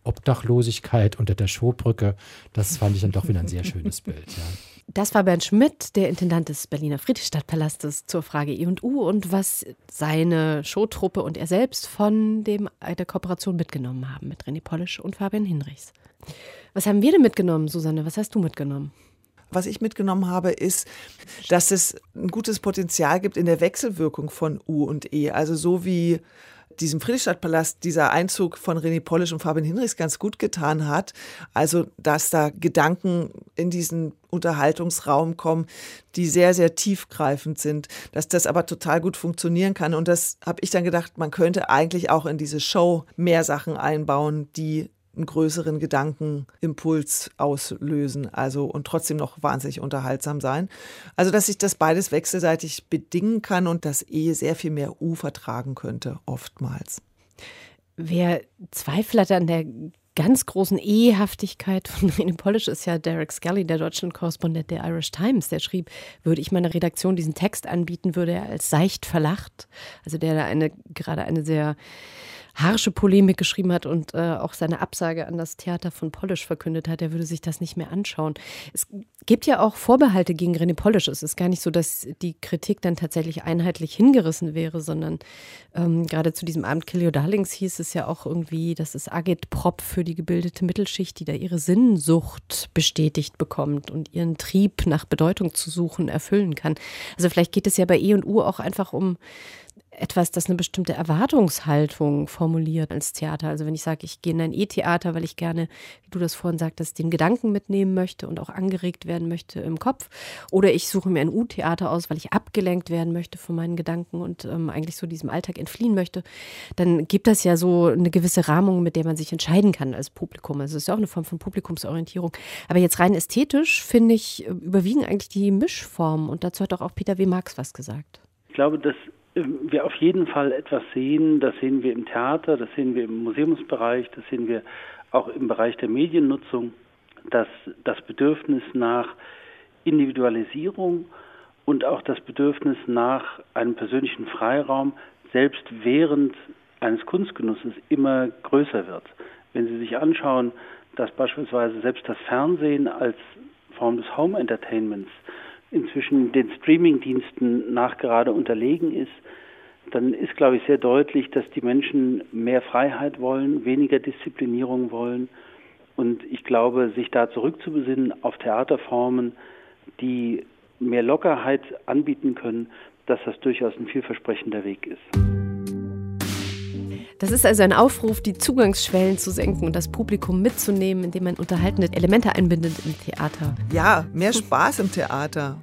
Obdachlosigkeit unter der Showbrücke, das fand ich dann doch wieder ein sehr schönes Bild. Ja. Das war Bernd Schmidt, der Intendant des Berliner Friedrichstadtpalastes, zur Frage E&U und was seine Showtruppe und er selbst von dem, der Kooperation mitgenommen haben mit René Polisch und Fabian Hinrichs. Was haben wir denn mitgenommen, Susanne? Was hast du mitgenommen? Was ich mitgenommen habe, ist, dass es ein gutes Potenzial gibt in der Wechselwirkung von U und E. Also so wie diesem Friedrichstadtpalast dieser Einzug von René Polisch und Fabian Hinrichs ganz gut getan hat. Also, dass da Gedanken in diesen Unterhaltungsraum kommen, die sehr, sehr tiefgreifend sind, dass das aber total gut funktionieren kann. Und das habe ich dann gedacht, man könnte eigentlich auch in diese Show mehr Sachen einbauen, die einen größeren Gedankenimpuls auslösen, also und trotzdem noch wahnsinnig unterhaltsam sein. Also dass sich das beides wechselseitig bedingen kann und das E sehr viel mehr U vertragen könnte, oftmals. Wer Zweifel hat an der ganz großen Ehehaftigkeit von René Polish ist ja Derek Scully, der Deutschland-Korrespondent der Irish Times. Der schrieb, würde ich meiner Redaktion diesen Text anbieten, würde er als seicht verlacht. Also der da eine, gerade eine sehr harsche Polemik geschrieben hat und äh, auch seine Absage an das Theater von Polish verkündet hat, er würde sich das nicht mehr anschauen. Es gibt ja auch Vorbehalte gegen René Polish. Es ist gar nicht so, dass die Kritik dann tatsächlich einheitlich hingerissen wäre, sondern ähm, gerade zu diesem Abend Kill Your Darlings hieß es ja auch irgendwie, dass es Agitprop für die gebildete Mittelschicht, die da ihre Sinnsucht bestätigt bekommt und ihren Trieb nach Bedeutung zu suchen erfüllen kann. Also vielleicht geht es ja bei E und U auch einfach um etwas, das eine bestimmte Erwartungshaltung formuliert als Theater. Also wenn ich sage, ich gehe in ein E-Theater, weil ich gerne, wie du das vorhin sagtest, den Gedanken mitnehmen möchte und auch angeregt werden möchte im Kopf. Oder ich suche mir ein U-Theater aus, weil ich abgelenkt werden möchte von meinen Gedanken und ähm, eigentlich so diesem Alltag entfliehen möchte. Dann gibt das ja so eine gewisse Rahmung, mit der man sich entscheiden kann als Publikum. Also es ist ja auch eine Form von Publikumsorientierung. Aber jetzt rein ästhetisch, finde ich, überwiegen eigentlich die Mischformen. Und dazu hat auch, auch Peter W. Marx was gesagt. Ich glaube, dass wir auf jeden Fall etwas sehen. Das sehen wir im Theater, das sehen wir im Museumsbereich, das sehen wir auch im Bereich der Mediennutzung, dass das Bedürfnis nach Individualisierung und auch das Bedürfnis nach einem persönlichen Freiraum selbst während eines Kunstgenusses immer größer wird. Wenn Sie sich anschauen, dass beispielsweise selbst das Fernsehen als Form des Home Entertainments inzwischen den Streamingdiensten nachgerade unterlegen ist, dann ist, glaube ich, sehr deutlich, dass die Menschen mehr Freiheit wollen, weniger Disziplinierung wollen. Und ich glaube, sich da zurückzubesinnen auf Theaterformen, die mehr Lockerheit anbieten können, dass das durchaus ein vielversprechender Weg ist. Das ist also ein Aufruf, die Zugangsschwellen zu senken und das Publikum mitzunehmen, indem man unterhaltende Elemente einbindet im Theater. Ja, mehr Spaß im Theater.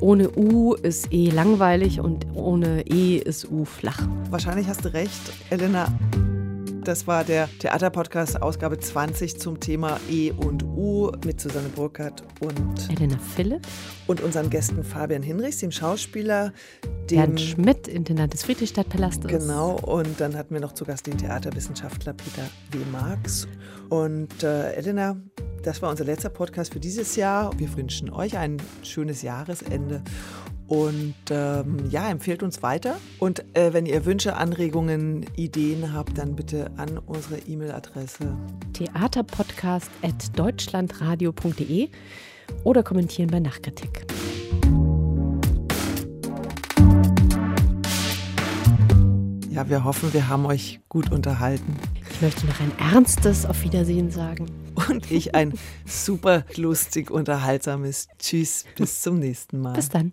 Ohne U ist E langweilig und ohne E ist U flach. Wahrscheinlich hast du recht, Elena. Das war der Theaterpodcast Ausgabe 20 zum Thema E und U mit Susanne Burkhardt und Elena Philipp und unseren Gästen Fabian Hinrichs, dem Schauspieler, dem Bernd Schmidt, Intendant des Friedrichstadtpalastes. Genau, und dann hatten wir noch zu Gast den Theaterwissenschaftler Peter W. Marx. Und äh, Elena, das war unser letzter Podcast für dieses Jahr. Wir wünschen euch ein schönes Jahresende und ähm, ja, empfehlt uns weiter. Und äh, wenn ihr Wünsche, Anregungen, Ideen habt, dann bitte an unsere E-Mail-Adresse theaterpodcast.deutschlandradio.de oder kommentieren bei Nachkritik. Ja, wir hoffen, wir haben euch gut unterhalten. Ich möchte noch ein ernstes Auf Wiedersehen sagen. Und ich ein super lustig unterhaltsames Tschüss, bis zum nächsten Mal. Bis dann.